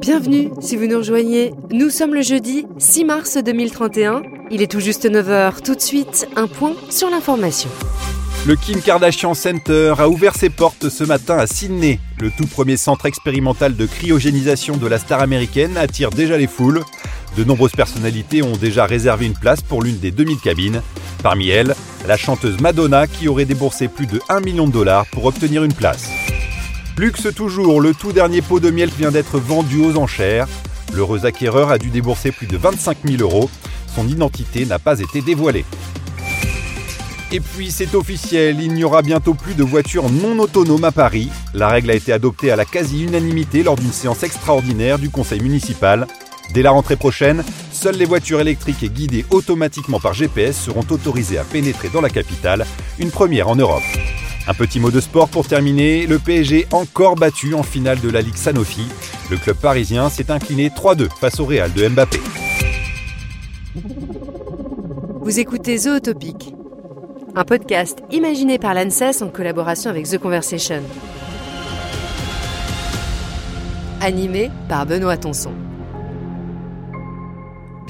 Bienvenue si vous nous rejoignez. Nous sommes le jeudi 6 mars 2031. Il est tout juste 9h. Tout de suite, un point sur l'information. Le Kim Kardashian Center a ouvert ses portes ce matin à Sydney. Le tout premier centre expérimental de cryogénisation de la star américaine attire déjà les foules. De nombreuses personnalités ont déjà réservé une place pour l'une des 2000 cabines. Parmi elles, la chanteuse Madonna qui aurait déboursé plus de 1 million de dollars pour obtenir une place. Luxe toujours, le tout dernier pot de miel vient d'être vendu aux enchères. L'heureux acquéreur a dû débourser plus de 25 000 euros. Son identité n'a pas été dévoilée. Et puis c'est officiel, il n'y aura bientôt plus de voitures non autonomes à Paris. La règle a été adoptée à la quasi-unanimité lors d'une séance extraordinaire du conseil municipal. Dès la rentrée prochaine, seules les voitures électriques et guidées automatiquement par GPS seront autorisées à pénétrer dans la capitale, une première en Europe. Un petit mot de sport pour terminer, le PSG encore battu en finale de la Ligue Sanofi. Le club parisien s'est incliné 3-2 face au Real de Mbappé. Vous écoutez Zootopic, un podcast imaginé par l'ANSES en collaboration avec The Conversation. Animé par Benoît Tonson.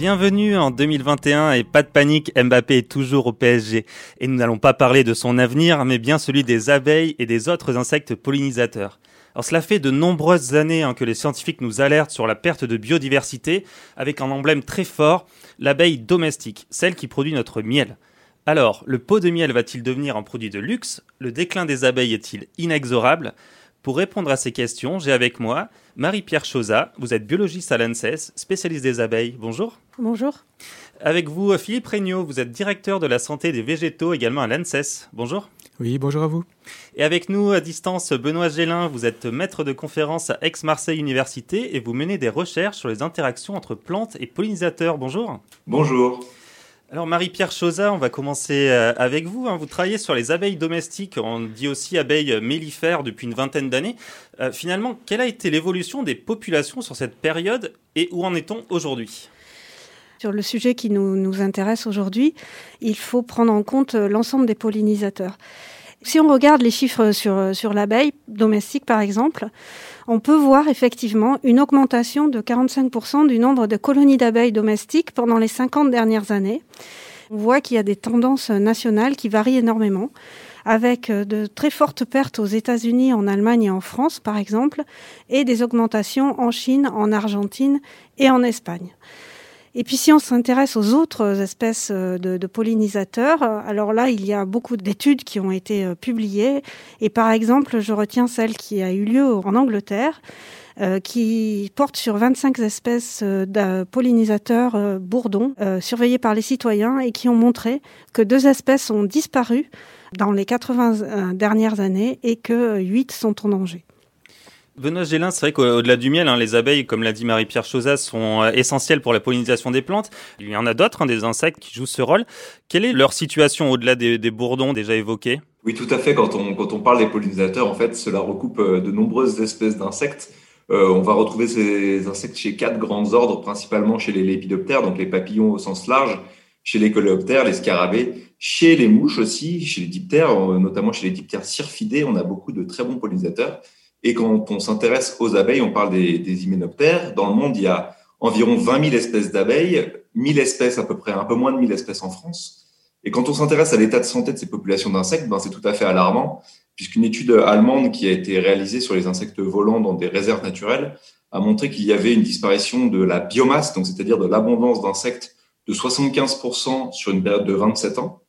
Bienvenue en 2021 et pas de panique, Mbappé est toujours au PSG. Et nous n'allons pas parler de son avenir, mais bien celui des abeilles et des autres insectes pollinisateurs. Alors cela fait de nombreuses années hein, que les scientifiques nous alertent sur la perte de biodiversité, avec un emblème très fort, l'abeille domestique, celle qui produit notre miel. Alors, le pot de miel va-t-il devenir un produit de luxe? Le déclin des abeilles est-il inexorable? Pour répondre à ces questions, j'ai avec moi Marie-Pierre Chauza. Vous êtes biologiste à l'ANSES, spécialiste des abeilles. Bonjour. Bonjour. Avec vous, Philippe Regnault, vous êtes directeur de la santé des végétaux également à l'ANSES. Bonjour. Oui, bonjour à vous. Et avec nous à distance, Benoît Gélin, vous êtes maître de conférence à Aix-Marseille Université et vous menez des recherches sur les interactions entre plantes et pollinisateurs. Bonjour. Bonjour. Alors Marie-Pierre Chauza, on va commencer euh, avec vous. Hein. Vous travaillez sur les abeilles domestiques, on dit aussi abeilles mellifères depuis une vingtaine d'années. Euh, finalement, quelle a été l'évolution des populations sur cette période et où en est-on aujourd'hui? Sur le sujet qui nous, nous intéresse aujourd'hui, il faut prendre en compte euh, l'ensemble des pollinisateurs. Si on regarde les chiffres sur, sur l'abeille domestique, par exemple, on peut voir effectivement une augmentation de 45% du nombre de colonies d'abeilles domestiques pendant les 50 dernières années. On voit qu'il y a des tendances nationales qui varient énormément, avec de très fortes pertes aux États-Unis, en Allemagne et en France, par exemple, et des augmentations en Chine, en Argentine et en Espagne. Et puis si on s'intéresse aux autres espèces euh, de, pollinisateurs, euh, alors là, il y a beaucoup d'études qui ont été euh, publiées. Et par exemple, je retiens celle qui a eu lieu en Angleterre, qui porte sur 25 espèces de pollinisateurs bourdons surveillés par les citoyens et qui ont montré que deux espèces ont disparu dans les 80 dernières années et que 8 sont en danger. Benoît Gélin, c'est vrai qu'au-delà du miel, hein, les abeilles, comme l'a dit Marie-Pierre Chauza, sont euh, essentielles pour la pollinisation des plantes. Il y en a d'autres, hein, des insectes qui jouent ce rôle. Quelle est leur situation au-delà des, bourdons déjà évoqués? Oui, tout à fait. Quand on, quand on parle des pollinisateurs, en fait, cela recoupe euh, de nombreuses espèces d'insectes. Euh, on va retrouver ces insectes chez quatre grands ordres, principalement chez les lépidoptères, donc les papillons au sens large, chez les coléoptères, les scarabées, chez les mouches aussi, chez les diptères, notamment chez les diptères syrphidés, on a beaucoup de très bons pollinisateurs. Et quand on s'intéresse aux abeilles, on parle des, des, hyménoptères. Dans le monde, il y a environ 20 000 espèces d'abeilles, 1000 espèces à peu près, un peu moins de 1000 espèces en France. Et quand on s'intéresse à l'état de santé de ces populations d'insectes, ben c'est tout à fait alarmant, puisqu'une étude allemande qui a été réalisée sur les insectes volants dans des réserves naturelles a montré qu'il y avait une disparition de la biomasse, donc c'est-à-dire de l'abondance d'insectes, de 75% sur une période de 27 ans.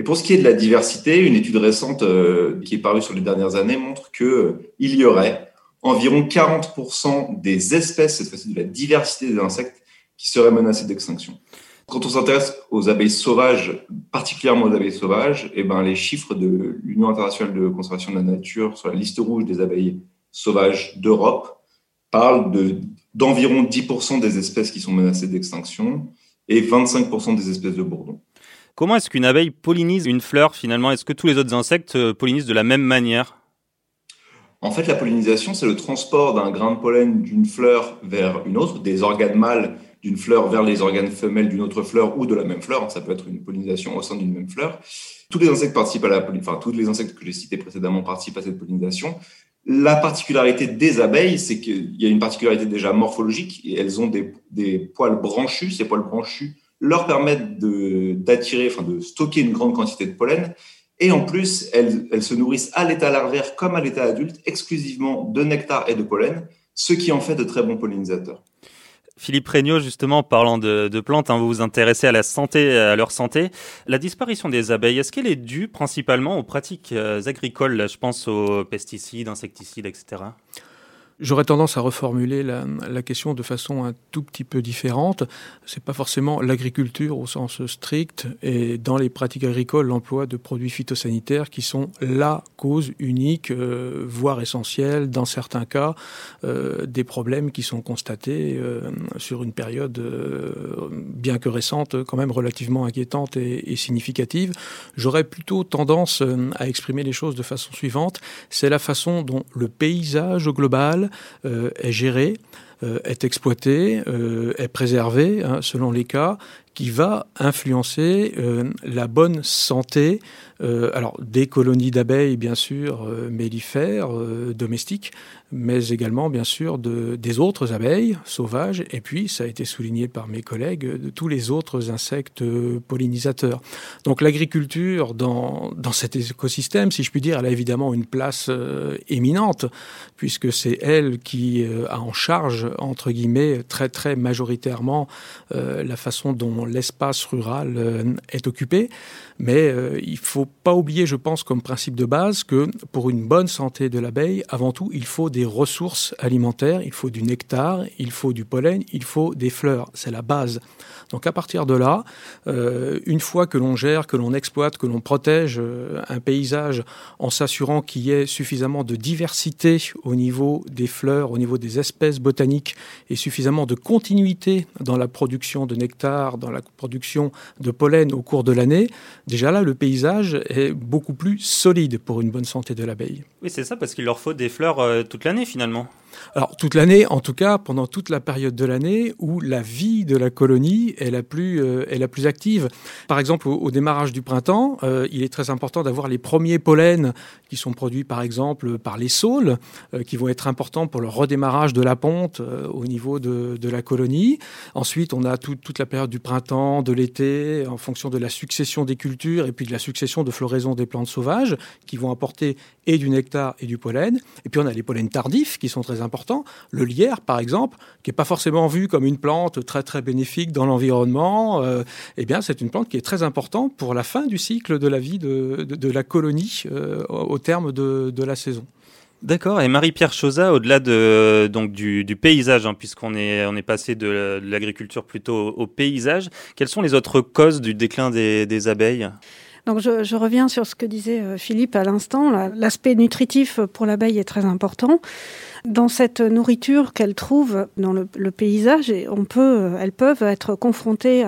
Et pour ce qui est de la diversité, une étude récente euh, qui est parue sur les dernières années montre qu'il euh, y aurait environ 40% des espèces, cette fois-ci de la diversité des insectes, qui seraient menacées d'extinction. Quand on s'intéresse aux abeilles sauvages, particulièrement aux abeilles sauvages, eh ben, les chiffres de l'Union internationale de conservation de la nature sur la liste rouge des abeilles sauvages d'Europe parlent d'environ 10% des espèces qui sont menacées d'extinction et 25% des espèces de bourdons. Comment est-ce qu'une abeille pollinise une fleur finalement? Est-ce que tous les autres insectes euh, pollinisent de la même manière? En fait, la pollinisation, c'est le transport d'un grain de pollen d'une fleur vers une autre, des organes mâles d'une fleur vers les organes femelles d'une autre fleur ou de la même fleur. Ça peut être une pollinisation au sein d'une même fleur. Tous les insectes participent à la enfin tous les insectes que j'ai cités précédemment participent à cette pollinisation. La particularité des abeilles, c'est qu'il y a une particularité déjà morphologique. Et elles ont des, des poils branchus. Ces poils branchus leur permettent d'attirer, enfin de stocker une grande quantité de pollen. Et en plus, elles, elles se nourrissent à l'état larvaire comme à l'état adulte exclusivement de nectar et de pollen, ce qui en fait de très bons pollinisateurs. Philippe Regnault, justement, parlant de, plantes, hein, vous vous intéressez à la santé, à leur santé. La disparition des abeilles, est-ce qu'elle est due principalement aux pratiques euh, agricoles? Je pense aux pesticides, insecticides, etc. J'aurais tendance à reformuler la, la, question de façon un tout petit peu différente. C'est pas forcément l'agriculture au sens strict et dans les pratiques agricoles l'emploi de produits phytosanitaires qui sont la cause unique, euh, voire essentielle dans certains cas, euh, des problèmes qui sont constatés euh, sur une période euh, bien que récente, quand même relativement inquiétante et, significative. J'aurais plutôt tendance euh, à exprimer les choses de façon suivante. C'est la façon dont le paysage global euh, est géré, euh, est exploité, euh, est préservé, hein, selon les cas, qui va influencer la bonne santé euh, alors des colonies d'abeilles, bien sûr, euh, mellifères, euh, domestiques, mais également, bien sûr, de, des autres abeilles sauvages, et puis, ça a été souligné par mes collègues, de tous les autres insectes pollinisateurs. Donc l'agriculture, dans, dans cet écosystème, si je puis dire, elle a évidemment une place euh, éminente, puisque c'est elle qui euh, a en charge, entre guillemets, très très majoritairement, euh, la façon dont l'espace rural est occupé. Mais il faut pas oublier, je pense, comme principe de base, que pour une bonne santé de l'abeille, avant tout, il faut des ressources alimentaires, il faut du nectar, il faut du pollen, il faut des fleurs. C'est la base. Donc à partir de là, euh, une fois que l'on gère, que l'on exploite, que l'on protège euh, un paysage en s'assurant qu'il y ait suffisamment de diversité au niveau des fleurs, au niveau des espèces botaniques et suffisamment de continuité dans la production de nectar, dans la production de pollen au cours de l'année, déjà là, le paysage est beaucoup plus solide pour une bonne santé de l'abeille. Oui, c'est ça, parce qu'il leur faut des fleurs euh, toute l'année finalement. Alors toute l'année, en tout cas pendant toute la période de l'année où la vie de la colonie est la plus, euh, est la plus active. Par exemple, au, démarrage du printemps, euh, il est très important d'avoir les premiers pollens qui sont produits par exemple par les saules, euh, qui vont être importants pour le redémarrage de la ponte au niveau de, de, la colonie. Ensuite, on a tout, toute la période du printemps, de l'été, en fonction de la succession des cultures et puis de la succession de floraison des plantes sauvages qui vont apporter et du nectar et du pollen. Et puis on a les pollens tardifs qui sont très importants. Le lierre, par exemple, qui n'est pas forcément vu comme une plante très très bénéfique dans l'environnement, euh, eh c'est une plante qui est très importante pour la fin du cycle de la vie de, la colonie euh, au terme de, la saison. D'accord. Et Marie-Pierre Chauza, au-delà de du, paysage, hein, puisqu'on est on passé de l'agriculture plutôt au paysage, quelles sont les autres causes du déclin des abeilles? Donc je, reviens sur ce que disait Philippe à l'instant. L'aspect nutritif pour l'abeille est très important. Dans cette nourriture qu'elle trouve dans le, paysage, on peut, elles peuvent être confrontées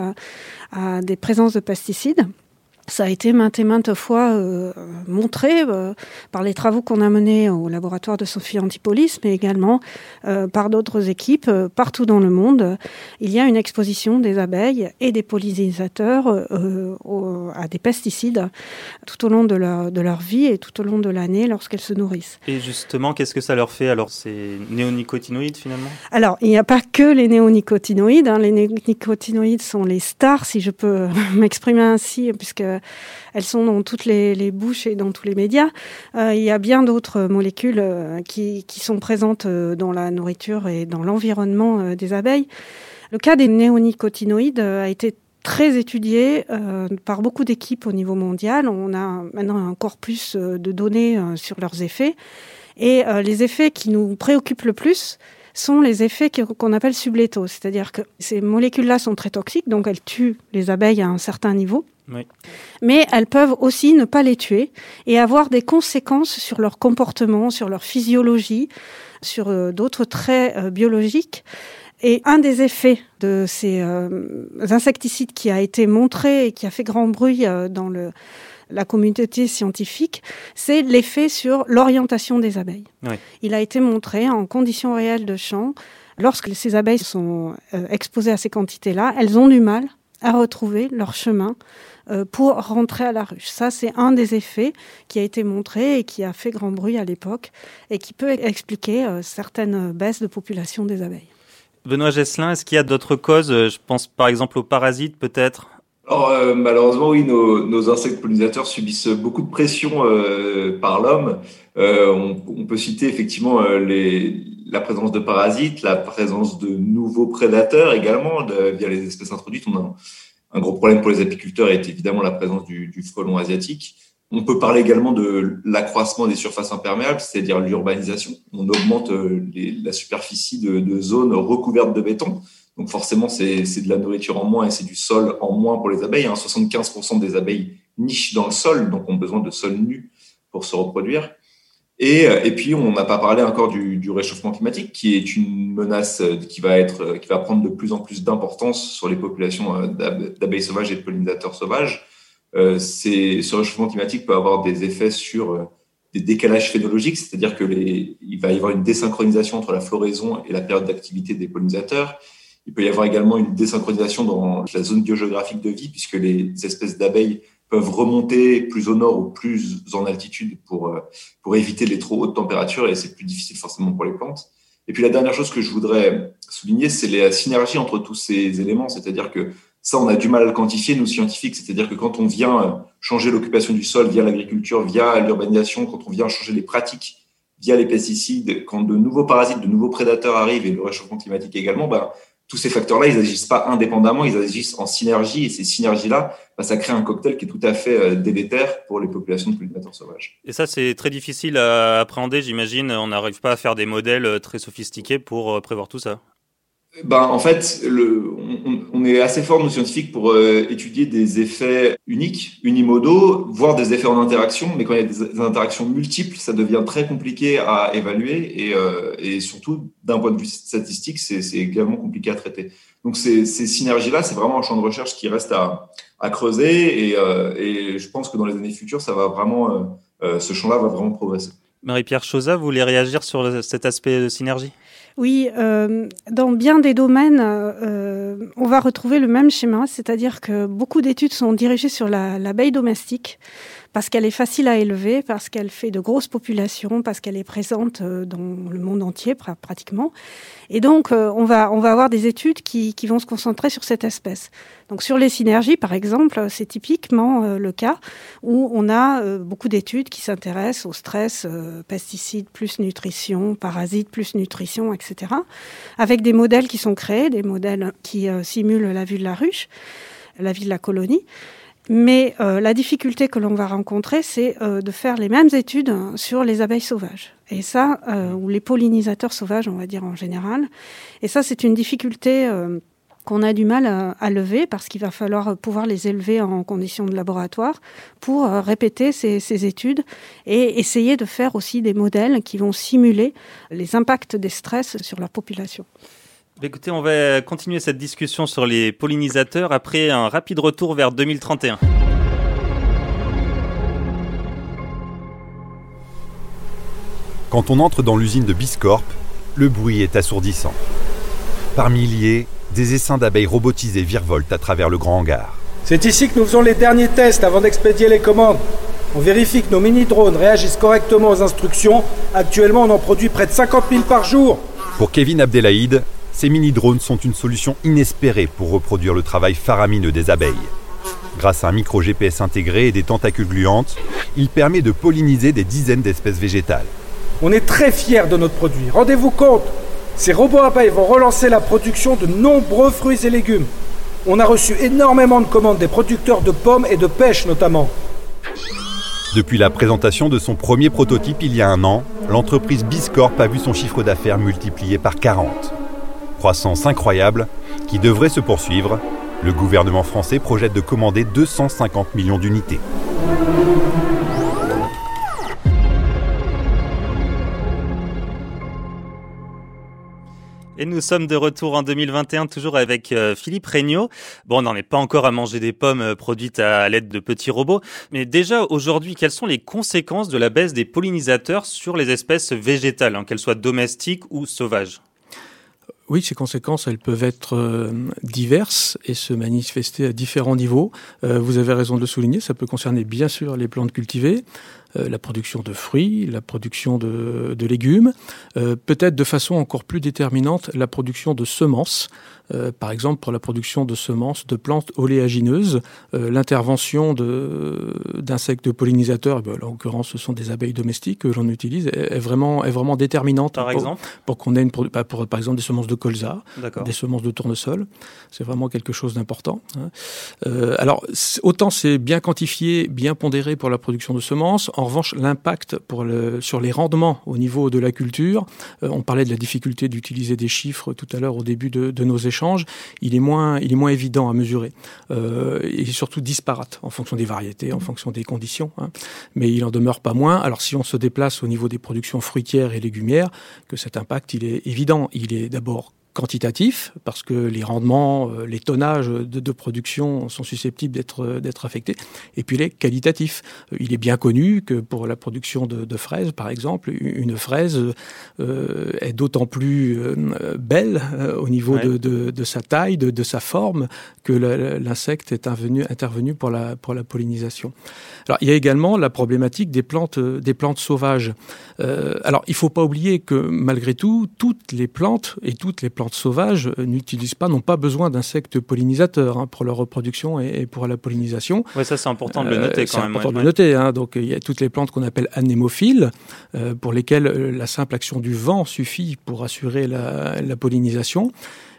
à des présences de pesticides. Ça a été maintes et maintes fois euh, montré euh, par les travaux qu'on a menés au laboratoire de Sophie Antipolis, mais également euh, par d'autres équipes partout dans le monde. Il y a une exposition des abeilles et des pollinisateurs au, à des pesticides tout au long de leur, de leur vie et tout au long de l'année lorsqu'elles se nourrissent. Et justement, qu'est-ce que ça leur fait Alors, c'est néonicotinoïdes finalement? Alors, il n'y a pas que les néonicotinoïdes. Hein. Les néonicotinoïdes sont les stars, si je peux m'exprimer ainsi, puisque elles sont dans toutes les, bouches et dans tous les médias. Euh, il y a bien d'autres molécules euh, qui, sont présentes euh, dans la nourriture et dans l'environnement euh, des abeilles. Le cas des néonicotinoïdes euh, a été très étudié euh, par beaucoup d'équipes au niveau mondial. On a maintenant un corpus de données sur leurs effets. Et les effets qui nous préoccupent le plus, sont les effets qu'on appelle sublétaux, c'est-à-dire que ces molécules-là sont très toxiques, donc elles tuent les abeilles à un certain niveau. Oui. Mais elles peuvent aussi ne pas les tuer et avoir des conséquences sur leur comportement, sur leur physiologie, sur euh, d'autres traits euh, biologiques. Et un des effets de ces euh, insecticides qui a été montré et qui a fait grand bruit euh, dans le, la communauté scientifique, c'est l'effet sur l'orientation des abeilles. Oui. Il a été montré en conditions réelles de champ, lorsque ces abeilles sont euh, exposées à ces quantités-là, elles ont du mal à retrouver leur chemin euh, pour rentrer à la ruche. Ça, c'est un des effets qui a été montré et qui a fait grand bruit à l'époque et qui peut expliquer euh, certaines baisses de population des abeilles. Benoît Gesselin, est-ce qu'il y a d'autres causes? Je pense par exemple aux parasites peut-être? Alors, malheureusement, oui, nos, insectes pollinisateurs subissent beaucoup de pression par l'homme. On, on, peut citer effectivement les, la présence de parasites, la présence de nouveaux prédateurs également via les espèces introduites. On a un, gros problème pour les apiculteurs est évidemment la présence du, frelon asiatique. On peut parler également de l'accroissement des surfaces imperméables, c'est-à-dire l'urbanisation. On augmente euh, la superficie de, zones recouvertes de béton. Donc forcément, c'est de la nourriture en moins et c'est du sol en moins pour les abeilles. 75% hein. des abeilles nichent dans le sol, donc ont besoin de sol nu pour se reproduire. Et, euh, et, puis, on n'a pas parlé encore du, réchauffement climatique, qui est une menace euh, qui va, être, euh, qui va prendre de plus en plus d'importance sur les populations d'abeilles sauvages et de pollinisateurs sauvages. Ce réchauffement climatique peut avoir des effets sur des décalages phénologiques, c'est-à-dire que les, il va y avoir une désynchronisation entre la floraison et la période d'activité des pollinisateurs. Il peut y avoir également une désynchronisation dans la zone biogéographique de vie, puisque les espèces d'abeilles peuvent remonter plus au nord ou plus en altitude pour, euh, pour éviter les trop hautes températures et c'est plus difficile forcément pour les plantes. Et puis la dernière chose que je voudrais souligner, c'est la synergie entre tous ces éléments, c'est-à-dire que ça, on a du mal à le quantifier, nous scientifiques, c'est-à-dire que quand on vient euh, changer l'occupation du sol via l'agriculture, via l'urbanisation, quand on vient changer les pratiques via les pesticides, quand de nouveaux parasites, de nouveaux prédateurs arrivent et le réchauffement climatique également, ben, tous ces facteurs-là, ils n'agissent pas indépendamment, ils agissent en synergie. Et ces synergies-là, bah, ça crée un cocktail qui est tout à fait euh, délétère pour les populations de pollinisateurs sauvages. Et ça, c'est très difficile à appréhender, j'imagine. On n'arrive pas à faire des modèles euh, très sophistiqués pour euh, prévoir tout ça ben, en fait, le, on, on, est assez fort, nos scientifiques, pour euh, étudier des effets uniques, unimodaux, voire des effets en interaction. Mais quand il y a des, interactions multiples, ça devient très compliqué à évaluer. Et, euh, et surtout, d'un point de vue statistique, c'est également compliqué à traiter. Donc, ces, ces synergies-là, c'est vraiment un champ de recherche qui reste à, à creuser. Et, euh, et, je pense que dans les années futures, ça va vraiment, euh, ce champ-là va vraiment progresser. Marie-Pierre Chauza, vous voulez réagir sur cet aspect de synergie? Oui, euh, dans bien des domaines, euh, on va retrouver le même schéma, c'est-à-dire que beaucoup d'études sont dirigées sur l'abeille domestique parce qu'elle est facile à élever, parce qu'elle fait de grosses populations, parce qu'elle est présente euh, dans le monde entier pratiquement. Et donc, euh, on va, on va avoir des études qui, qui vont se concentrer sur cette espèce. Donc, sur les synergies, par exemple, c'est typiquement euh, le cas où on a beaucoup d'études qui s'intéressent au stress, pesticides plus nutrition, parasites plus nutrition, etc. Avec des modèles qui sont créés, des modèles qui simulent la vue de la ruche, la vie de la colonie. Mais euh, la difficulté que l'on va rencontrer, c'est euh, de faire les mêmes études sur les abeilles sauvages. Et ça, euh, ou les pollinisateurs sauvages, on va dire en général. Et ça, c'est une difficulté qu'on a du mal à, lever parce qu'il va falloir pouvoir les élever en conditions de laboratoire pour répéter ces, ces, études et essayer de faire aussi des modèles qui vont simuler les impacts des stress sur la population. Bah, écoutez, on va continuer cette discussion sur les pollinisateurs après un rapide retour vers 2031. Quand on entre dans l'usine de Biscorp, le bruit est assourdissant. Par milliers, des essaims d'abeilles robotisées virevoltent à travers le grand hangar. C'est ici que nous faisons les derniers tests avant d'expédier les commandes. On vérifie que nos mini-drones réagissent correctement aux instructions. Actuellement, on en produit près de 50 000 par jour. Pour Kevin Abdelhaïd, ces mini-drones sont une solution inespérée pour reproduire le travail faramineux des abeilles. Grâce à un micro GPS intégré et des tentacules gluantes, il permet de polliniser des dizaines d'espèces végétales. On est très fiers de notre produit. Rendez-vous compte, ces robots abeilles vont relancer la production de nombreux fruits et légumes. On a reçu énormément de commandes des producteurs de pommes et de pêche notamment. Depuis la présentation de son premier prototype il y a un an, l'entreprise Biscorp a vu son chiffre d'affaires multiplié par 40 croissance incroyable qui devrait se poursuivre. Le gouvernement français projette de commander 250 millions d'unités. Et nous sommes de retour en 2021, toujours avec euh, Philippe Regnault. Bon, on n'en est pas encore à manger des pommes euh, produites à l'aide de petits robots, mais déjà aujourd'hui, quelles sont les conséquences de la baisse des pollinisateurs sur les espèces végétales, hein, qu'elles soient domestiques ou sauvages? Oui, ces conséquences, elles peuvent être euh, diverses et se manifester à différents niveaux. Euh, vous avez raison de le souligner, ça peut concerner bien sûr les plantes cultivées, la production de fruits, la production de, de légumes, peut-être de façon encore plus déterminante la production de semences. Euh, par exemple pour la production de semences de plantes oléagineuses, euh, l'intervention d'insectes pollinisateurs, eh en l'occurrence ce sont des abeilles domestiques que l'on utilise, est, vraiment, est vraiment déterminante. Par pour, exemple Pour qu'on ait une, bah, pour, par exemple des semences de colza, des semences de tournesol, c'est vraiment quelque chose d'important. Hein. Euh, alors autant c'est bien quantifié, bien pondéré pour la production de semences, en revanche l'impact sur les rendements au niveau de la culture, on parlait de la difficulté d'utiliser des chiffres tout à l'heure au début de, nos échanges, il est moins, il est moins évident à mesurer euh, et surtout disparate en fonction des variétés, en fonction des conditions. Hein. Mais il en demeure pas moins. Alors si on se déplace au niveau des productions fruitières et légumières, que cet impact il est évident. Il est d'abord quantitatif, parce que les rendements, euh, les tonnages de, production sont susceptibles d'être euh, d'être affectés. Et puis il est qualitatif. Euh, il est bien connu que pour la production de, fraises, par exemple, une fraise est d'autant plus belle au niveau de, de, sa taille, de, sa forme, que l'insecte est intervenu, intervenu pour la pour la pollinisation. Alors il y a également la problématique des plantes des plantes sauvages. alors il faut pas oublier que malgré tout, toutes les plantes et toutes les plantes plantes sauvages n'utilisent pas, n'ont pas besoin d'insectes pollinisateurs hein, pour leur reproduction et, pour la pollinisation. Oui, ça c'est important de le noter quand même. C'est important de le noter. Hein. donc il y a toutes les plantes qu'on appelle anémophiles, euh, pour lesquelles euh, la simple action du vent suffit pour assurer la, la pollinisation.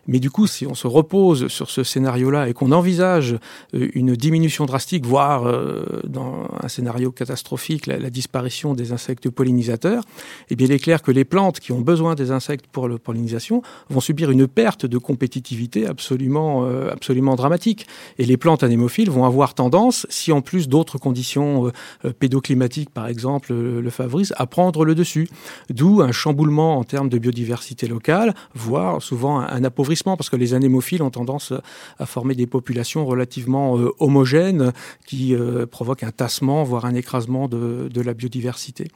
Mais du coup, si on se repose sur ce scénario-là et qu'on envisage euh, une diminution drastique, voire euh, dans un scénario catastrophique, la, disparition des insectes pollinisateurs, eh bien, il est clair que les plantes qui ont besoin des insectes pour la pollinisation vont subir une perte de compétitivité absolument, euh, absolument dramatique. Et les plantes anémophiles vont avoir tendance, si en plus d'autres conditions pédoclimatiques, par exemple, le favorisent, à prendre le dessus. D'où un chamboulement en termes de biodiversité locale, voire souvent un appauvrissement parce que les anémophiles ont tendance à former des populations relativement euh, homogènes qui euh, provoquent un tassement, voire un écrasement de, la biodiversité.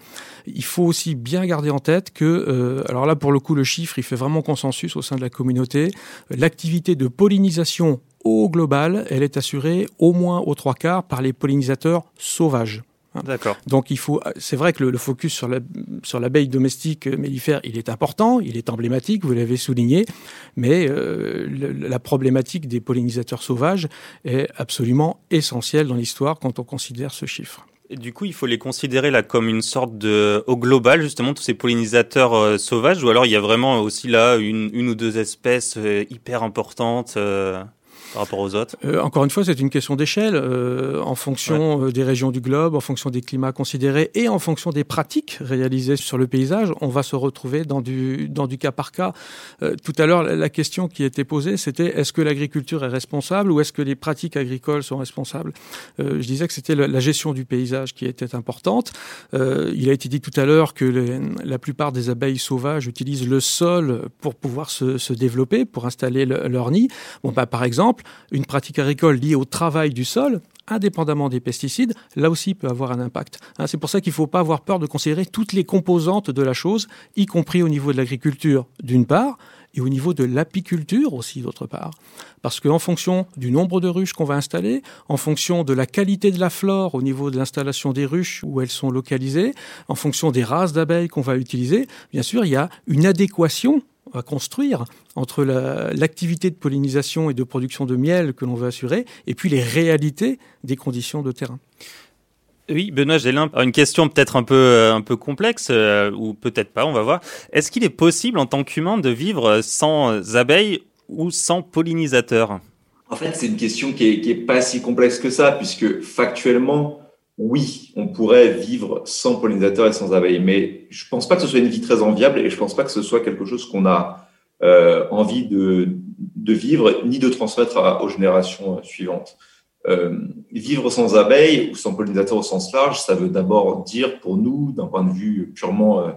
Il faut aussi bien garder en tête que, euh, alors là pour le coup le chiffre, il fait vraiment consensus au sein de la communauté, l'activité de pollinisation au global, elle est assurée au moins aux trois quarts par les pollinisateurs sauvages. Hein. D'accord. Donc il faut, c'est vrai que le, focus sur la sur l'abeille domestique mellifère, il est important, il est emblématique, vous l'avez souligné, mais euh, la problématique des pollinisateurs sauvages est absolument essentielle dans l'histoire quand on considère ce chiffre. Et du coup, il faut les considérer là comme une sorte de, au global, justement, tous ces pollinisateurs euh, sauvages, ou alors il y a vraiment aussi là une, une ou deux espèces euh, hyper importantes par rapport aux autres euh, Encore une fois, c'est une question d'échelle. Euh, en fonction euh, des régions du globe, en fonction des climats considérés et en fonction des pratiques réalisées sur le paysage, on va se retrouver dans du, dans du cas par cas. tout à l'heure, la question qui était posée, c'était est-ce que l'agriculture est responsable ou est-ce que les pratiques agricoles sont responsables Je disais que c'était la gestion du paysage qui était importante. il a été dit tout à l'heure que les, la plupart des abeilles sauvages utilisent le sol pour pouvoir se, se développer, pour installer leur nid. Bon, bah, par exemple, une pratique agricole liée au travail du sol, indépendamment des pesticides, là aussi peut avoir un impact. Hein, c'est pour ça qu'il ne faut pas avoir peur de considérer toutes les composantes de la chose, y compris au niveau de l'agriculture d'une part, et au niveau de l'apiculture aussi d'autre part. Parce qu'en fonction du nombre de ruches qu'on va installer, en fonction de la qualité de la flore au niveau de l'installation des ruches où elles sont localisées, en fonction des races d'abeilles qu'on va utiliser, bien sûr, il y a une adéquation à construire entre l'activité de pollinisation et de production de miel que l'on veut assurer et puis les réalités des conditions de terrain. Oui, Benoît Gélin, une question peut-être un peu euh, un peu complexe euh, ou peut-être pas, on va voir. Est-ce qu'il est possible en tant qu'humain de vivre sans abeilles ou sans pollinisateurs? En fait, c'est une question qui est, qui est pas si complexe que ça, puisque factuellement, oui, on pourrait vivre sans pollinisateurs et sans abeilles, mais je pense pas que ce soit une vie très enviable et je pense pas que ce soit quelque chose qu'on a euh, envie de, de, vivre ni de transmettre aux générations suivantes. Euh, vivre sans abeilles ou sans pollinisateurs au sens large, ça veut d'abord dire pour nous, d'un point de vue purement euh,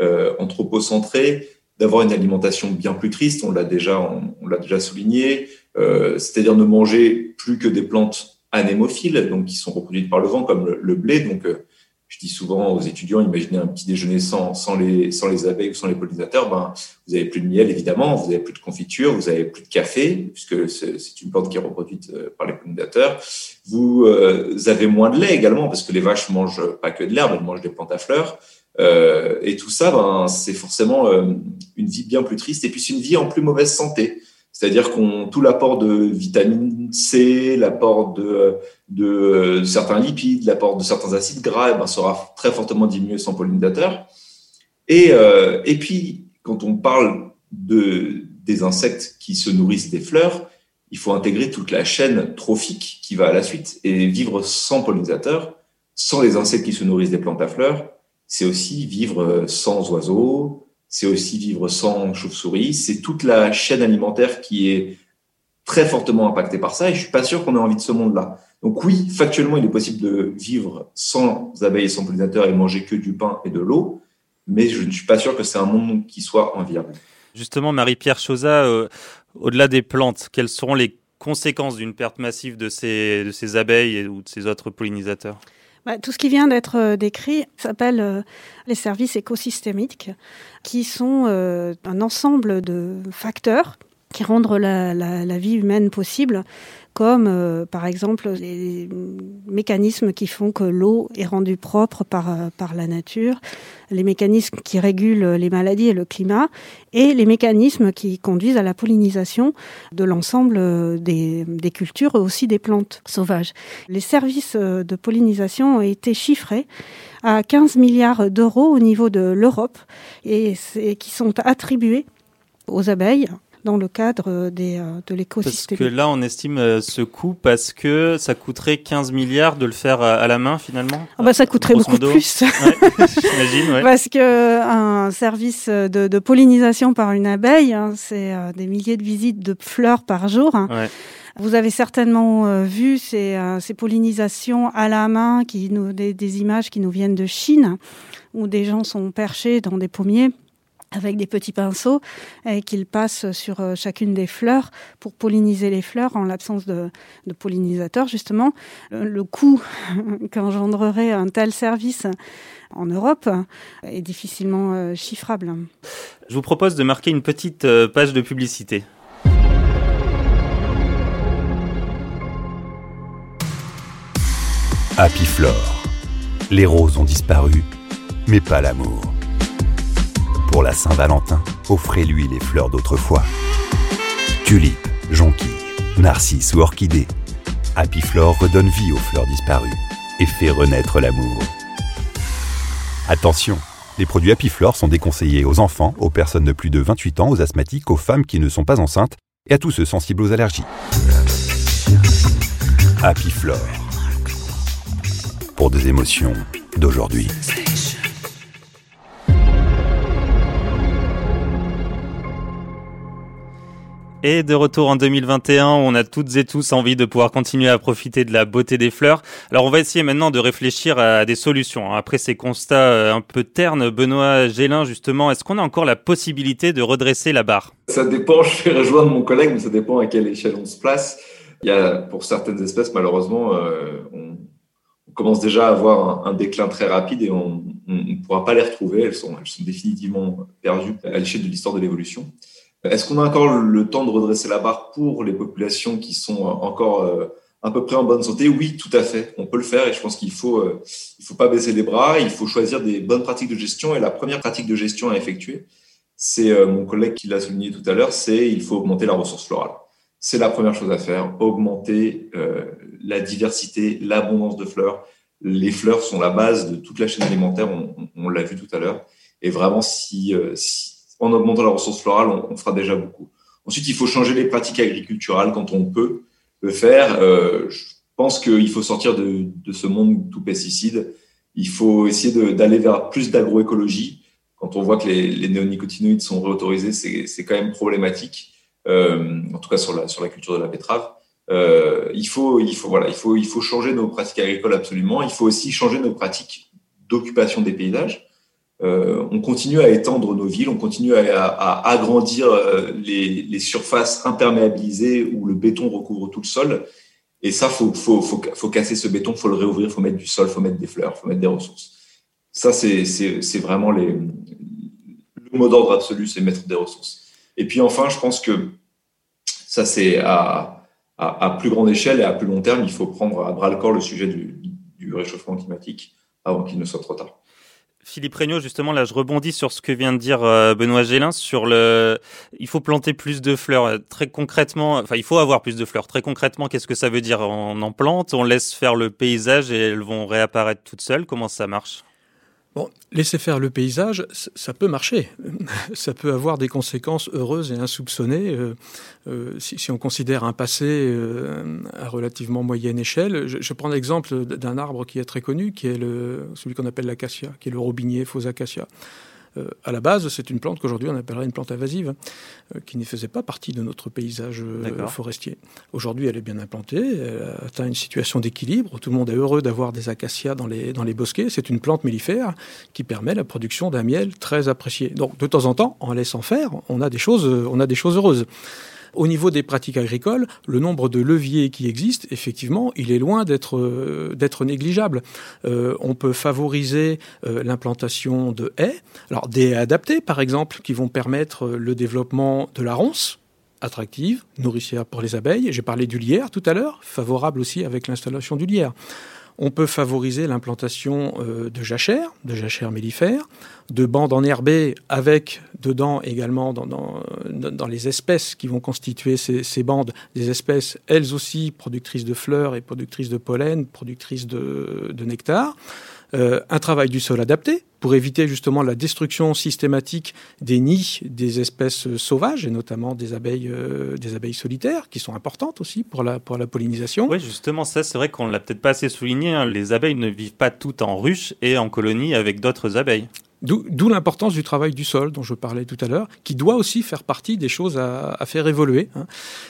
euh anthropocentré, d'avoir une alimentation bien plus triste. On l'a déjà, on, l'a déjà souligné, euh, c'est-à-dire ne manger plus que des plantes anémophiles, donc qui sont reproduites par le vent, comme le, blé. Donc, euh, je dis souvent aux étudiants, imaginez un petit déjeuner sans, les, sans les abeilles ou sans les pollinisateurs, ben, vous avez plus de miel, évidemment, vous avez plus de confiture, vous avez plus de café, puisque c'est une plante qui est reproduite euh, par les pollinisateurs. Vous, euh, avez moins de lait également, parce que les vaches mangent pas que de l'herbe, elles mangent des plantes à fleurs. Et tout ça, ben, c'est forcément une vie bien plus triste, et puis c'est une vie en plus mauvaise santé. C'est-à-dire qu'on tout l'apport de vitamine C, l'apport de, de, certains lipides, l'apport de certains acides gras, eh ben, sera très fortement diminué sans pollinisateur. Et, euh, et puis, quand on parle de, des insectes qui se nourrissent des fleurs, il faut intégrer toute la chaîne trophique qui va à la suite. Et vivre sans pollinisateur, sans les insectes qui se nourrissent des plantes à fleurs, c'est aussi vivre sans oiseaux, c'est aussi vivre sans chauve-souris, c'est toute la chaîne alimentaire qui est très fortement impactée par ça et je suis pas sûr qu'on ait envie de ce monde-là. Donc oui, factuellement, il est possible de vivre sans abeilles et sans pollinisateurs et manger que du pain et de l'eau, mais je ne suis pas sûr que c'est un monde qui soit enviable. Justement, Marie-Pierre Chauza, euh, au-delà des plantes, quelles seront les conséquences d'une perte massive de ces, de ces abeilles ou de ces autres pollinisateurs? Bah, tout ce qui vient d'être euh, décrit s'appelle euh, les services écosystémiques, qui sont euh, un ensemble de facteurs qui rendent la, vie humaine possible, comme euh, par exemple les mécanismes qui font que l'eau est rendue propre par, euh, par la nature, les mécanismes qui régulent les maladies et le climat, et les mécanismes qui conduisent à la pollinisation de l'ensemble des, des cultures et aussi des plantes sauvages. Les services de pollinisation ont été chiffrés à 15 milliards d'euros au niveau de l'Europe et qui sont attribués aux abeilles dans le cadre des, euh, de l'écosystème. Parce que là, on estime euh, ce coût parce que ça coûterait 15 milliards de le faire à la main finalement. Ah bah, ça coûterait beaucoup plus. J'imagine. Ouais. Parce que un service de, de pollinisation par une abeille, hein, c'est euh, des milliers de visites de fleurs par jour. Hein. Ouais. Vous avez certainement vu ces, ces, pollinisations à la main, qui nous, des, des images qui nous viennent de Chine, où des gens sont perchés dans des pommiers avec des petits pinceaux et qu'ils passent sur euh, chacune des fleurs pour polliniser les fleurs en l'absence de, de pollinisateurs justement. Euh, le coût qu'engendrerait un tel service en Europe est difficilement euh, chiffrable. Je vous propose de marquer une petite page de publicité. Happy Flore. Les roses ont disparu, mais pas l'amour. Pour la Saint-Valentin, offrez-lui les fleurs d'autrefois. Tulipes, jonquilles, narcisses ou orchidées. Happy Flore redonne vie aux fleurs disparues et fait renaître l'amour. Attention, les produits Happy Flore sont déconseillés aux enfants, aux personnes de plus de 28 ans, aux asthmatiques, aux femmes qui ne sont pas enceintes et à tous ceux sensibles aux allergies. Happy Flore. Pour des émotions d'aujourd'hui. Et de retour en 2021, on a toutes et tous envie de pouvoir continuer à profiter de la beauté des fleurs. Alors on va essayer maintenant de réfléchir à des solutions. Hein. Après ces constats euh, un peu ternes, Benoît Gélin, justement, est-ce qu'on a encore la possibilité de redresser la barre? Ça dépend, je vais rejoindre mon collègue, mais ça dépend à quelle échelle on se place. Il y a, pour certaines espèces, malheureusement, euh, on, commence déjà à avoir un, déclin très rapide et on ne pourra pas les retrouver. Elles sont définitivement perdues à l'échelle de l'histoire de l'évolution. Est-ce qu'on a encore le temps de redresser la barre pour les populations qui sont encore euh, à peu près en bonne santé? Oui, tout à fait. On peut le faire et je pense qu'il faut, euh, il faut pas baisser les bras. Il faut choisir des bonnes pratiques de gestion. Et la première pratique de gestion à effectuer, c'est euh, mon collègue qui l'a souligné tout à l'heure, c'est il faut augmenter la ressource florale. C'est la première chose à faire. Augmenter la diversité, l'abondance de fleurs. Les fleurs sont la base de toute la chaîne alimentaire. On, l'a vu tout à l'heure. Et vraiment, si en augmentant la ressource florale, on, on, fera déjà beaucoup. Ensuite, il faut changer les pratiques agriculturales quand on peut le faire. Euh, je pense qu'il faut sortir de, de, ce monde tout pesticide. Il faut essayer d'aller vers plus d'agroécologie. Quand on voit que les, les néonicotinoïdes sont réautorisés, c'est quand même problématique. Euh, en tout cas sur la, sur la culture de la betterave. Euh, il faut, il faut, voilà, il faut, il faut changer nos pratiques agricoles absolument. Il faut aussi changer nos pratiques d'occupation des paysages. Euh, on continue à étendre nos villes, on continue à, agrandir euh, les, surfaces imperméabilisées où le béton recouvre tout le sol. Et ça, faut, faut, casser ce béton, faut le réouvrir, faut mettre du sol, faut mettre des fleurs, faut mettre des ressources. Ça, c'est vraiment le mot d'ordre absolu, c'est mettre des ressources. Et puis enfin, je pense que ça, c'est à, plus grande échelle et à plus long terme, il faut prendre à bras le corps le sujet du réchauffement climatique avant qu'il ne soit trop tard. Philippe Regnault, justement, là, je rebondis sur ce que vient de dire euh, Benoît Gélin sur le. Il faut planter plus de fleurs. Très concrètement, enfin, il faut avoir plus de fleurs. Très concrètement, qu'est-ce que ça veut dire? On en plante, on laisse faire le paysage et elles vont réapparaître toutes seules. Comment ça marche? Bon, laisser faire le paysage, ça peut marcher. ça peut avoir des conséquences heureuses et insoupçonnées. Euh, euh, si, on considère un passé euh, à relativement moyenne échelle, je, prends l'exemple d'un arbre qui est très connu, qui est le, celui qu'on appelle l'acacia, qui est le robinier faux acacia. Euh, à la base, c'est une plante qu'aujourd'hui on appellerait une plante invasive, euh, qui ne faisait pas partie de notre paysage euh, forestier. Aujourd'hui, elle est bien implantée, elle atteint une situation d'équilibre. Tout le monde est heureux d'avoir des acacias dans les, dans les bosquets. C'est une plante mellifère qui permet la production d'un miel très apprécié. Donc, de temps en temps, en laissant faire, on a des choses, on a des choses heureuses. Au niveau des pratiques agricoles, le nombre de leviers qui existent, effectivement, il est loin d'être euh, négligeable. Euh, on peut favoriser euh, l'implantation de haies, alors des haies adaptées, par exemple, qui vont permettre le développement de la ronce attractive, nourricière pour les abeilles. J'ai parlé du lierre tout à l'heure, favorable aussi avec l'installation du lierre. On peut favoriser l'implantation euh, de jachères, de jachères mellifères, de bandes enherbées avec dedans également dans, dans, les espèces qui vont constituer ces, bandes, des espèces elles aussi productrices de fleurs et productrices de pollen, productrices de nectar. Euh, un travail du sol adapté pour éviter justement la destruction systématique des nids des espèces sauvages et notamment des abeilles, euh, des abeilles solitaires qui sont importantes aussi pour la, pour la pollinisation. Oui, justement, ça c'est vrai qu'on ne l'a peut-être pas assez souligné. Hein. Les abeilles ne vivent pas toutes en ruche et en colonie avec d'autres abeilles. D'où l'importance du travail du sol dont je parlais tout à l'heure, qui doit aussi faire partie des choses à, faire évoluer. Hein.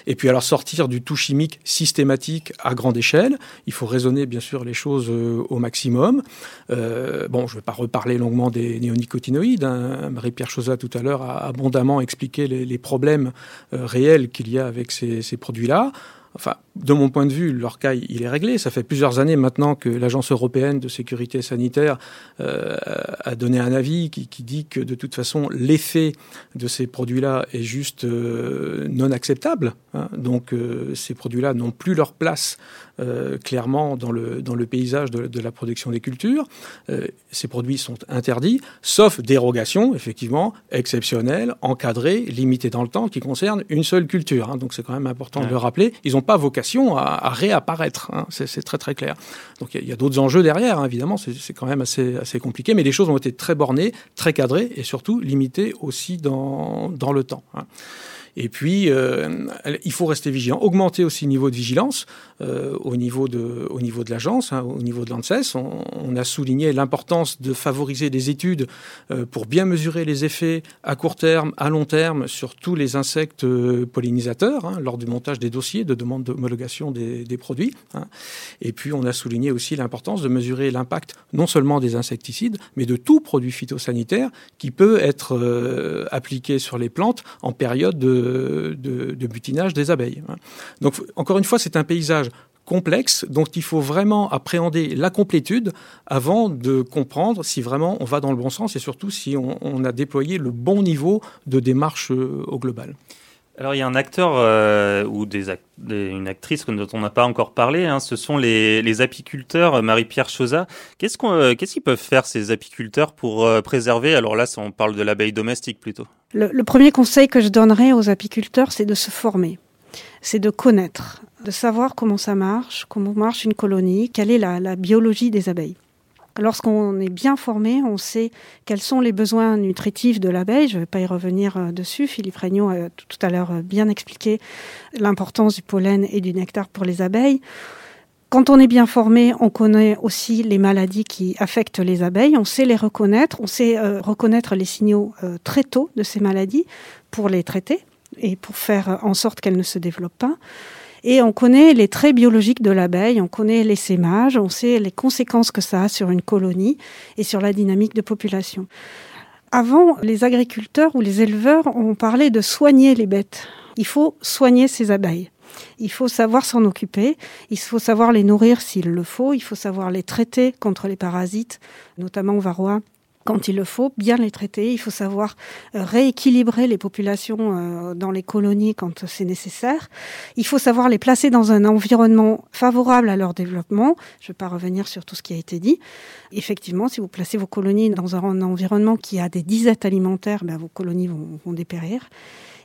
Et puis alors sortir du tout chimique systématique à grande échelle, il faut raisonner bien sûr les choses euh, au maximum. Euh, bon, je ne vais pas reparler longuement des néonicotinoïdes. Hein. Marie-Pierre Chauza tout à l'heure a abondamment expliqué les, problèmes euh, réels qu'il y a avec ces, ces produits-là. Enfin, de mon point de vue, leur cas, il est réglé. Ça fait plusieurs années maintenant que l'Agence européenne de sécurité sanitaire euh, a donné un avis qui, dit que de toute façon, l'effet de ces produits-là est juste euh, non acceptable. Hein. Donc, euh, ces produits-là n'ont plus leur place clairement dans le, dans le paysage de, de la production des cultures. ces produits sont interdits, sauf dérogation, effectivement, exceptionnelle, encadrée, limitée dans le temps, qui concerne une seule culture. Hein. Donc, c'est quand même important de le rappeler. Ils pas vocation à, réapparaître. Hein. C'est très très clair. Donc il y a, d'autres enjeux derrière, hein, évidemment, c'est quand même assez, assez compliqué, mais les choses ont été très bornées, très cadrées et surtout limitées aussi dans, dans le temps. Hein. Et puis, euh, il faut rester vigilant, augmenter aussi le niveau de vigilance euh, au niveau de, l'agence, hein, au niveau de l'ANSES. On, a souligné l'importance de favoriser des études euh, pour bien mesurer les effets à court terme, à long terme sur tous les insectes pollinisateurs hein, lors du montage des dossiers de demande d'homologation des, produits. Hein. Et puis, on a souligné aussi l'importance de mesurer l'impact non seulement des insecticides, mais de tout produit phytosanitaire qui peut être appliqué sur les plantes en période de de, butinage des abeilles. Hein. Donc, encore une fois, c'est un paysage complexe dont il faut vraiment appréhender la complétude avant de comprendre si vraiment on va dans le bon sens et surtout si on, a déployé le bon niveau de démarche euh, au global. Alors il y a un acteur euh, ou une actrice dont on n'a pas encore parlé, hein, ce sont les, apiculteurs, Marie-Pierre Chauza. Qu'est-ce qu'ils peuvent faire ces apiculteurs pour euh, préserver Alors là, on parle de l'abeille domestique plutôt. Le, premier conseil que je donnerais aux apiculteurs, c'est de se former, c'est de connaître, de savoir comment ça marche, comment marche une colonie, quelle est la biologie des abeilles. Lorsqu'on est bien formé, on sait quels sont les besoins nutritifs de l'abeille. Je ne vais pas y revenir euh, dessus. Philippe Regnault a tout à l'heure euh, bien expliqué l'importance du pollen et du nectar pour les abeilles. Quand on est bien formé, on connaît aussi les maladies qui affectent les abeilles, on sait les reconnaître, on sait euh, reconnaître les signaux très tôt de ces maladies pour les traiter et pour faire en sorte qu'elles ne se développent pas. Et on connaît les traits biologiques de l'abeille, on connaît les on sait les conséquences que ça a sur une colonie et sur la dynamique de population. Avant, les agriculteurs ou les éleveurs ont parlé de soigner les bêtes. Il faut soigner ces abeilles. Il faut savoir s'en occuper, il faut savoir les nourrir s'il le faut, il faut savoir les traiter contre les parasites, notamment varroa quand il le faut, bien les traiter. Il faut savoir euh, rééquilibrer les populations euh, dans les colonies quand c'est nécessaire. Il faut savoir les placer dans un environnement favorable à leur développement. Je ne vais pas revenir sur tout ce qui a été dit. Effectivement, si vous placez vos colonies dans un environnement qui a des disettes alimentaires, ben, vos colonies vont, vont dépérir.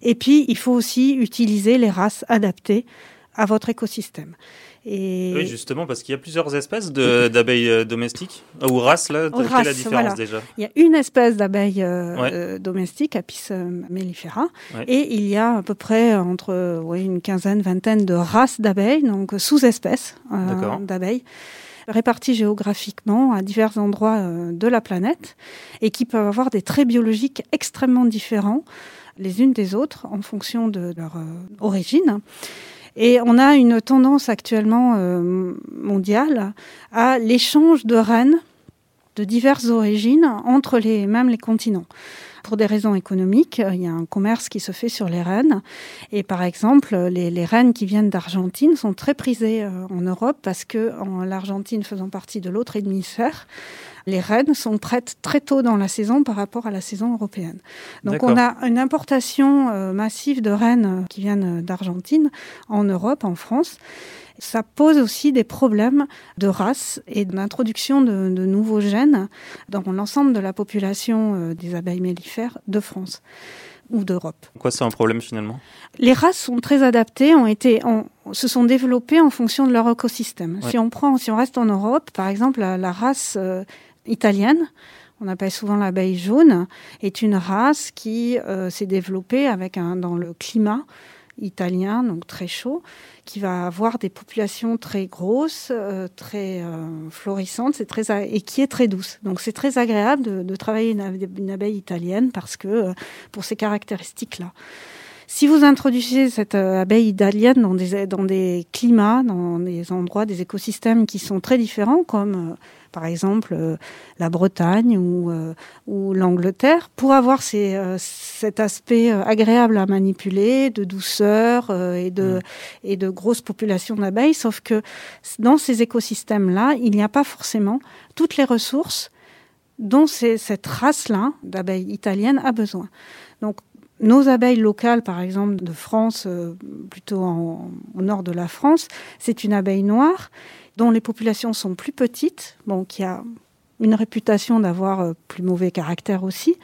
Et puis, il faut aussi utiliser les races adaptées à votre écosystème. Et... Oui, justement, parce qu'il y a plusieurs espèces d'abeilles euh, domestiques, ou races, là, quelle est la différence déjà Il y a une espèce d'abeille euh, euh, domestique, Apis mellifera, et il y a à peu près entre ouais, une quinzaine, vingtaine de races d'abeilles, donc sous-espèces d'abeilles réparties géographiquement à divers endroits de la planète et qui peuvent avoir des traits biologiques extrêmement différents les unes des autres en fonction de leur origine. Et on a une tendance actuellement euh, mondiale à l'échange de reines de diverses origines entre les, même les continents. Pour des raisons économiques, il y a un commerce qui se fait sur les rennes. Et par exemple, les, les rennes qui viennent d'Argentine sont très prisées euh, en Europe parce que l'Argentine faisant partie de l'autre hémisphère, les rennes sont prêtes très tôt dans la saison par rapport à la saison européenne. Donc on a une importation euh, massive de rennes qui viennent d'Argentine en Europe, en France ça pose aussi des problèmes de race et d'introduction de, nouveaux gènes dans l'ensemble de la population euh, des abeilles mellifères de France ou d'Europe. Quoi, c'est un problème finalement? Les races sont très adaptées, ont été, se sont développées en fonction de leur écosystème. Si on prend, si on reste en Europe, par exemple, la, race euh, italienne, on appelle souvent l'abeille jaune, est une race qui euh, s'est développée avec un, dans le climat italien, donc très chaud, qui va avoir des populations très grosses, euh, très euh, florissantes, et qui est très douce. Donc c'est très agréable de, travailler une, une, abeille italienne parce que pour ces caractéristiques-là. Si vous introduisez cette abeille italienne dans des, dans des climats, dans des endroits, des écosystèmes qui sont très différents, comme par exemple euh, la Bretagne ou, euh, ou l'Angleterre, pour avoir ces, euh, cet aspect agréable à manipuler, de douceur et, de, mm. et de grosses populations d'abeilles. Sauf que dans ces écosystèmes-là, il n'y a pas forcément toutes les ressources dont cette race-là d'abeilles italiennes a besoin. Donc, nos abeilles locales, par exemple, de France, plutôt au nord de la France, c'est une abeille noire dont les populations sont plus petites, bon, qui a une réputation d'avoir euh, plus mauvais caractère aussi,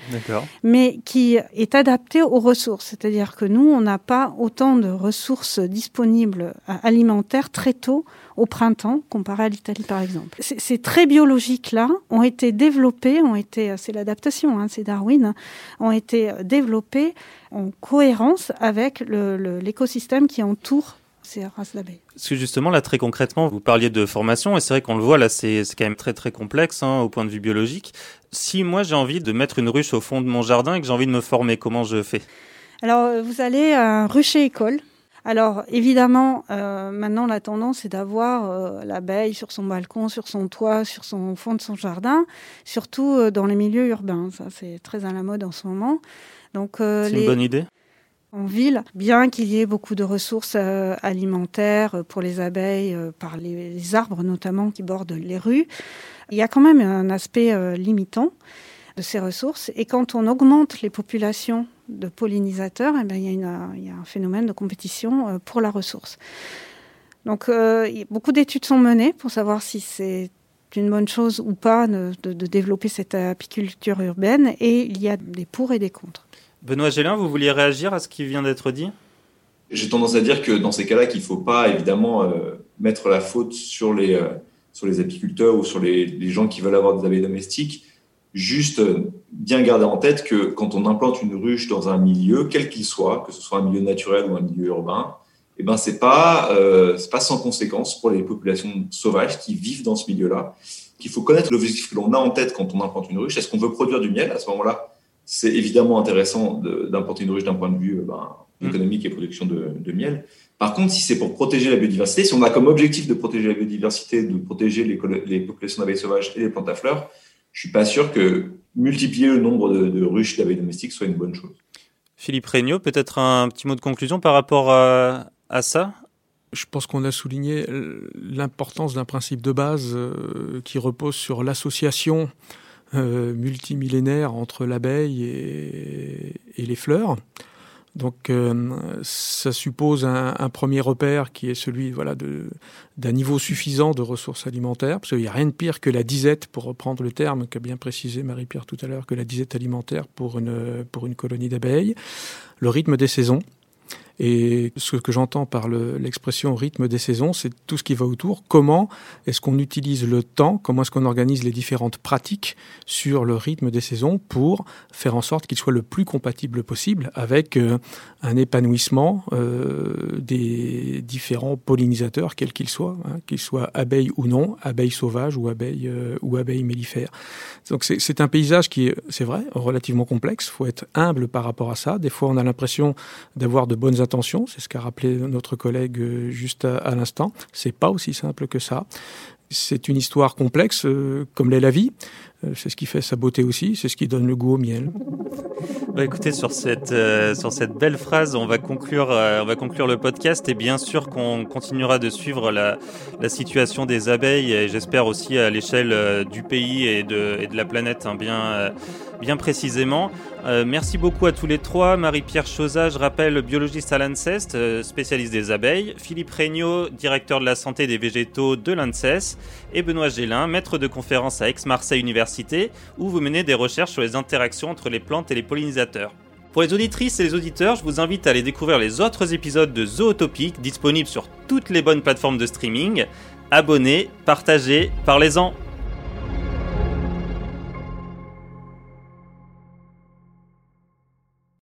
mais qui est adapté aux ressources. C'est-à-dire que nous, on n'a pas autant de ressources disponibles euh, alimentaires très tôt au printemps comparé à l'Italie, par exemple. Ces très biologiques-là ont été développés, ont été, c'est l'adaptation, hein, c'est Darwin, ont été développés en cohérence avec l'écosystème qui entoure ces races d'abeilles. Parce que justement, là, très concrètement, vous parliez de formation, et c'est vrai qu'on le voit, là, c'est quand même très très complexe hein, au point de vue biologique. Si moi j'ai envie de mettre une ruche au fond de mon jardin et que j'ai envie de me former, comment je fais? Alors, euh, vous allez à un rucher école. Alors évidemment, euh, maintenant la tendance est d'avoir euh, l'abeille sur son balcon, sur son toit, sur son fond de son jardin, surtout dans les milieux urbains. Ça c'est très à la mode en ce moment. Donc c'est une bonne idée? En ville, bien qu'il y ait beaucoup de ressources euh, alimentaires pour les abeilles, euh, par les, arbres notamment qui bordent les rues, il y a quand même un aspect euh, limitant de ces ressources. Et quand on augmente les populations de pollinisateurs, eh bien, il, y a un phénomène de compétition pour la ressource. Donc beaucoup d'études sont menées pour savoir si c'est une bonne chose ou pas de développer cette apiculture urbaine et il y a des pour et des contre. Benoît Gélin, vous vouliez réagir à ce qui vient d'être dit? J'ai tendance à dire que dans ces cas-là, qu'il ne faut pas évidemment euh, mettre la faute sur les, euh, sur les apiculteurs ou sur les, les, gens qui veulent avoir des abeilles domestiques. Juste euh, bien garder en tête que quand on implante une ruche dans un milieu, quel qu'il soit, que ce soit un milieu naturel ou un milieu urbain, eh ben c'est pas c'est pas sans conséquence pour les populations sauvages qui vivent dans ce milieu-là. Qu'il faut connaître l'objectif que l'on a en tête quand on implante une ruche. Est-ce qu'on veut produire du miel à ce moment-là? C'est évidemment intéressant d'importer une ruche d'un point de vue euh, ben, mm. économique et production de, miel. Par contre, si c'est pour protéger la biodiversité, si on a comme objectif de protéger la biodiversité, de protéger les, populations d'abeilles sauvages et les plantes à fleurs, je suis pas sûr que multiplier le nombre de, ruches d'abeilles domestiques soit une bonne chose. Philippe Regnault, peut-être un petit mot de conclusion par rapport à, ça? Je pense qu'on a souligné l'importance d'un principe de base euh, qui repose sur l'association euh, multimillénaire entre l'abeille et, les fleurs. Donc euh, ça suppose un, un, premier repère qui est celui voilà, d'un niveau suffisant de ressources alimentaires, parce qu'il n'y a rien de pire que la disette, pour reprendre le terme qu'a bien précisé Marie-Pierre tout à l'heure, que la disette alimentaire pour une, pour une colonie d'abeilles. Le rythme des saisons, et ce que j'entends par l'expression rythme des saisons, c'est tout ce qui va autour. Comment est-ce qu'on utilise le temps? Comment est-ce qu'on organise les différentes pratiques sur le rythme des saisons pour faire en sorte qu'il soit le plus compatible possible avec euh, un épanouissement euh, des différents pollinisateurs, quels qu'ils soient, hein, qu'ils soient abeilles ou non, abeilles sauvages ou abeilles, euh, ou abeilles mellifères. Donc c'est un paysage qui est, c'est vrai, relativement complexe. Il faut être humble par rapport à ça. Des fois, on a l'impression d'avoir de bonnes attention, c'est ce qu'a rappelé notre collègue euh, juste à, à l'instant. C'est pas aussi simple que ça. C'est une histoire complexe, euh, comme l'est la vie. Euh, c'est ce qui fait sa beauté aussi, c'est ce qui donne le goût au miel. Bah écoutez, sur cette, euh, sur cette belle phrase, on va, conclure, on va conclure le podcast et bien sûr qu'on continuera de suivre la, la situation des abeilles et j'espère aussi à l'échelle du pays et de, et de la planète hein, bien, bien précisément. Euh, merci beaucoup à tous les trois. Marie-Pierre Chauza, je rappelle, biologiste à l'ANSES, euh, spécialiste des abeilles. Philippe Regnault, directeur de la santé des végétaux de l'ANSES. Et Benoît Gélin, maître de conférence à Aix-Marseille Université, où vous menez des recherches sur les interactions entre les plantes et les pollinisateurs. Pour les auditrices et les auditeurs, je vous invite à aller découvrir les autres épisodes de Zootopic disponibles sur toutes les bonnes plateformes de streaming. Abonnez, partagez, parlez-en.